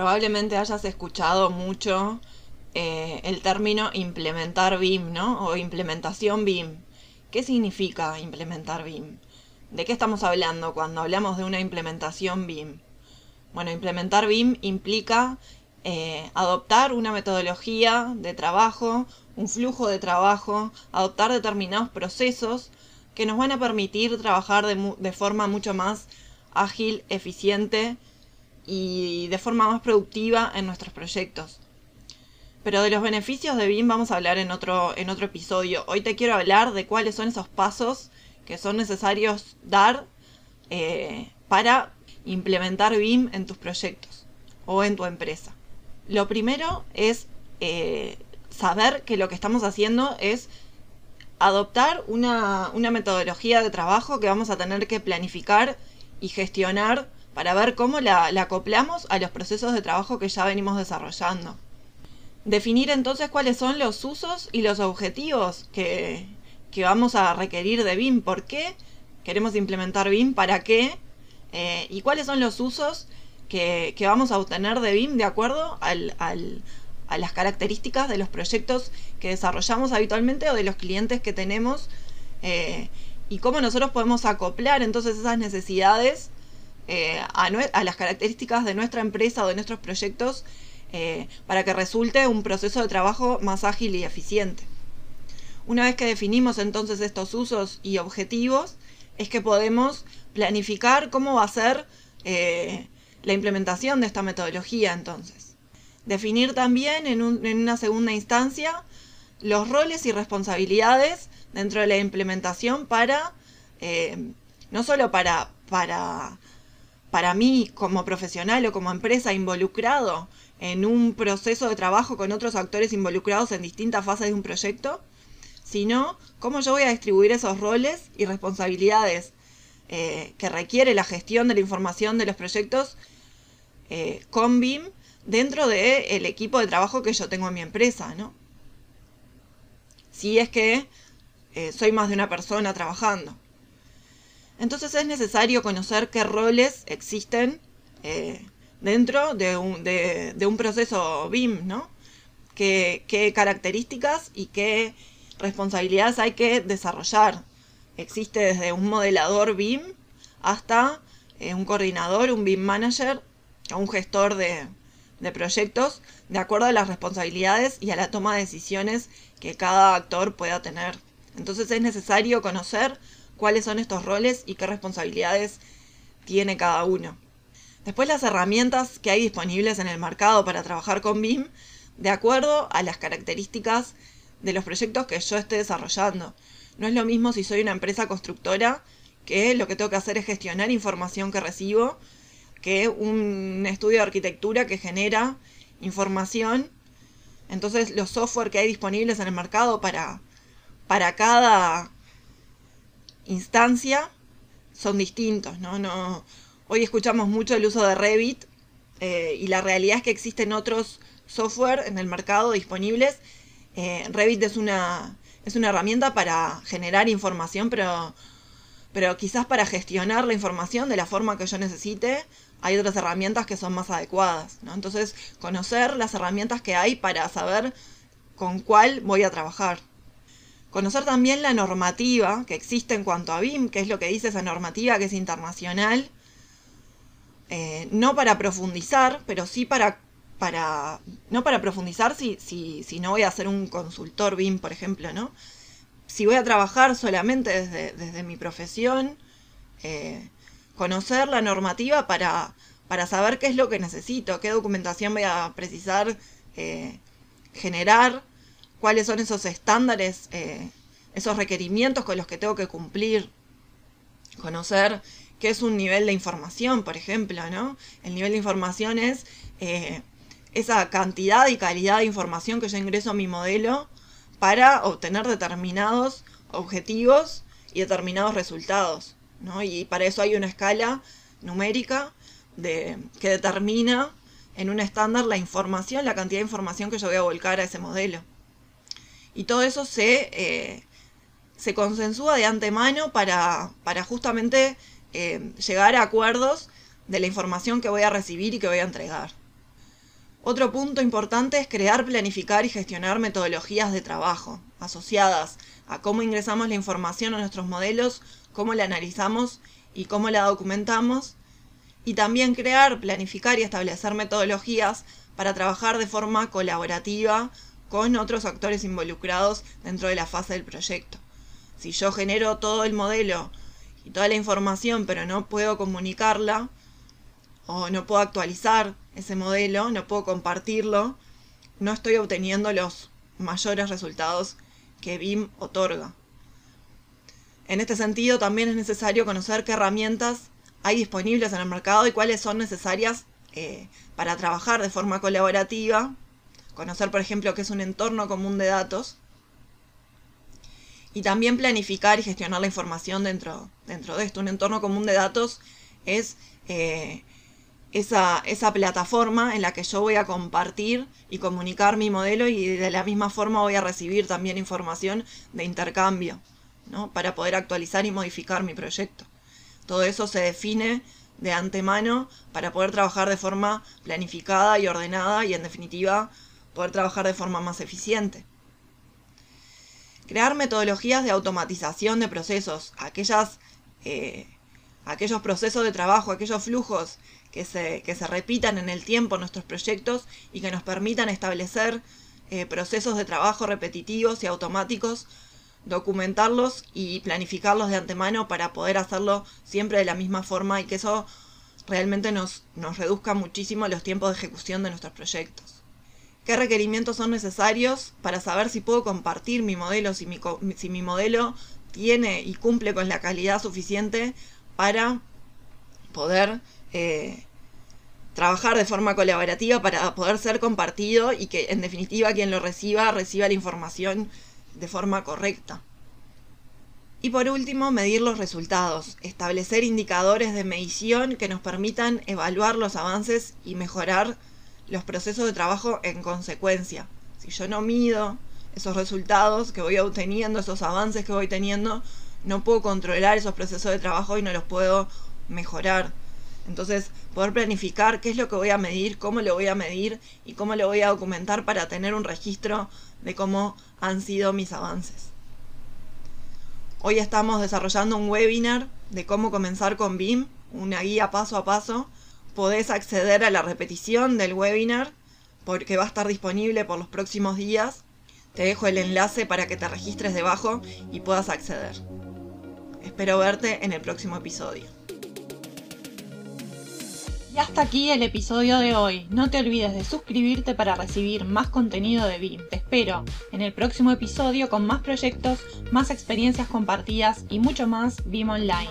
Probablemente hayas escuchado mucho eh, el término implementar BIM, ¿no? O implementación BIM. ¿Qué significa implementar BIM? ¿De qué estamos hablando cuando hablamos de una implementación BIM? Bueno, implementar BIM implica eh, adoptar una metodología de trabajo, un flujo de trabajo, adoptar determinados procesos que nos van a permitir trabajar de, de forma mucho más ágil, eficiente y de forma más productiva en nuestros proyectos. Pero de los beneficios de BIM vamos a hablar en otro, en otro episodio. Hoy te quiero hablar de cuáles son esos pasos que son necesarios dar eh, para implementar BIM en tus proyectos o en tu empresa. Lo primero es eh, saber que lo que estamos haciendo es adoptar una, metodología de trabajo que vamos a tener que planificar y gestionar para ver cómo la, la acoplamos a los procesos de trabajo que ya venimos desarrollando. Definir entonces cuáles son los usos y los objetivos que, que vamos a requerir de BIM, por qué queremos implementar BIM, para qué eh, y cuáles son los usos que, vamos a obtener de BIM de acuerdo al, a las características de los proyectos que desarrollamos habitualmente o de los clientes que tenemos eh, y cómo nosotros podemos acoplar entonces esas necesidades eh, a, las características de nuestra empresa o de nuestros proyectos para que resulte un proceso de trabajo más ágil y eficiente. Una vez que definimos entonces estos usos y objetivos, es que podemos planificar cómo va a ser eh, la implementación de esta metodología entonces. Definir también en, una segunda instancia los roles y responsabilidades dentro de la implementación para, eh, no solo para, para mí como profesional o como empresa involucrado en un proceso de trabajo con otros actores involucrados en distintas fases de un proyecto, sino cómo yo voy a distribuir esos roles y responsabilidades eh, que requiere la gestión de la información de los proyectos eh, con BIM dentro del equipo de trabajo que yo tengo en mi empresa, ¿no? Si es que eh, soy más de una persona trabajando. Entonces es necesario conocer qué roles existen dentro de un, de, un, proceso BIM, ¿no? qué características y qué responsabilidades hay que desarrollar. Existe desde un modelador BIM hasta eh, un coordinador, un BIM manager o un gestor de proyectos de acuerdo a las responsabilidades y a la toma de decisiones que cada actor pueda tener. Entonces es necesario conocer cuáles son estos roles y qué responsabilidades tiene cada uno. Después las herramientas que hay disponibles en el mercado para trabajar con BIM de acuerdo a las características de los proyectos que yo esté desarrollando. No es lo mismo si soy una empresa constructora que lo que tengo que hacer es gestionar información que recibo, que un estudio de arquitectura que genera información. Entonces los software que hay disponibles en el mercado para, para cada instancia son distintos, ¿no? no hoy escuchamos mucho el uso de Revit eh, y la realidad es que existen otros software en el mercado disponibles eh, Revit es una, es una herramienta para generar información, pero, pero quizás para gestionar la información de la forma que yo necesite, hay otras herramientas que son más adecuadas. Entonces, conocer las herramientas que hay para saber con cuál voy a trabajar. Conocer también la normativa que existe en cuanto a BIM, que es lo que dice esa normativa que es internacional. Eh, no para profundizar, pero sí para para, no para profundizar si, si, si no voy a ser un consultor BIM, por ejemplo, ¿no? Si voy a trabajar solamente desde, mi profesión, eh, conocer la normativa para, para saber qué es lo que necesito, qué documentación voy a precisar eh, generar, cuáles son esos estándares, eh, esos requerimientos con los que tengo que cumplir, conocer qué es un nivel de información, por ejemplo, ¿no? El nivel de información es eh, esa cantidad y calidad de información que yo ingreso a mi modelo para obtener determinados objetivos y determinados resultados. ¿no? Y para eso hay una escala numérica de, que determina en un estándar la información, la cantidad de información que yo voy a volcar a ese modelo. Y todo eso se, eh, se consensúa de antemano para, para justamente eh, llegar a acuerdos de la información que voy a recibir y que voy a entregar. Otro punto importante es crear, planificar y gestionar metodologías de trabajo asociadas a cómo ingresamos la información a nuestros modelos, cómo la analizamos y cómo la documentamos. Y también crear, planificar y establecer metodologías para trabajar de forma colaborativa con otros actores involucrados dentro de la fase del proyecto. Si yo genero todo el modelo y toda la información pero no puedo comunicarla o no puedo actualizar ese modelo, no puedo compartirlo, no estoy obteniendo los mayores resultados que BIM otorga. En este sentido, también es necesario conocer qué herramientas hay disponibles en el mercado y cuáles son necesarias eh, para trabajar de forma colaborativa, conocer, por ejemplo, qué es un entorno común de datos, y también planificar y gestionar la información dentro, dentro de esto. Un entorno común de datos es eh, esa, esa plataforma en la que yo voy a compartir y comunicar mi modelo y de la misma forma voy a recibir también información de intercambio, ¿no? Para poder actualizar y modificar mi proyecto. Todo eso se define de antemano para poder trabajar de forma planificada y ordenada y en definitiva poder trabajar de forma más eficiente. Crear metodologías de automatización de procesos, aquellas, eh, aquellos procesos de trabajo, aquellos flujos que se, que se repitan en el tiempo nuestros proyectos y que nos permitan establecer eh, procesos de trabajo repetitivos y automáticos, documentarlos y planificarlos de antemano para poder hacerlo siempre de la misma forma y que eso realmente nos reduzca muchísimo los tiempos de ejecución de nuestros proyectos. ¿Qué requerimientos son necesarios para saber si puedo compartir mi modelo, si mi, si mi modelo tiene y cumple con la calidad suficiente para poder eh, trabajar de forma colaborativa para poder ser compartido y que en definitiva quien lo reciba reciba la información de forma correcta. Y por último, medir los resultados, establecer indicadores de medición que nos permitan evaluar los avances y mejorar los procesos de trabajo en consecuencia. Si yo no mido esos resultados que voy obteniendo, esos avances que voy teniendo, no puedo controlar esos procesos de trabajo y no los puedo mejorar. Entonces, poder planificar qué es lo que voy a medir, cómo lo voy a medir y cómo lo voy a documentar para tener un registro de cómo han sido mis avances. Hoy estamos desarrollando un webinar de cómo comenzar con BIM, una guía paso a paso. Podés acceder a la repetición del webinar porque va a estar disponible por los próximos días. Te dejo el enlace para que te registres debajo y puedas acceder. Espero verte en el próximo episodio. Y hasta aquí el episodio de hoy. No te olvides de suscribirte para recibir más contenido de BIM. Te espero en el próximo episodio con más proyectos, más experiencias compartidas y mucho más BIM Online.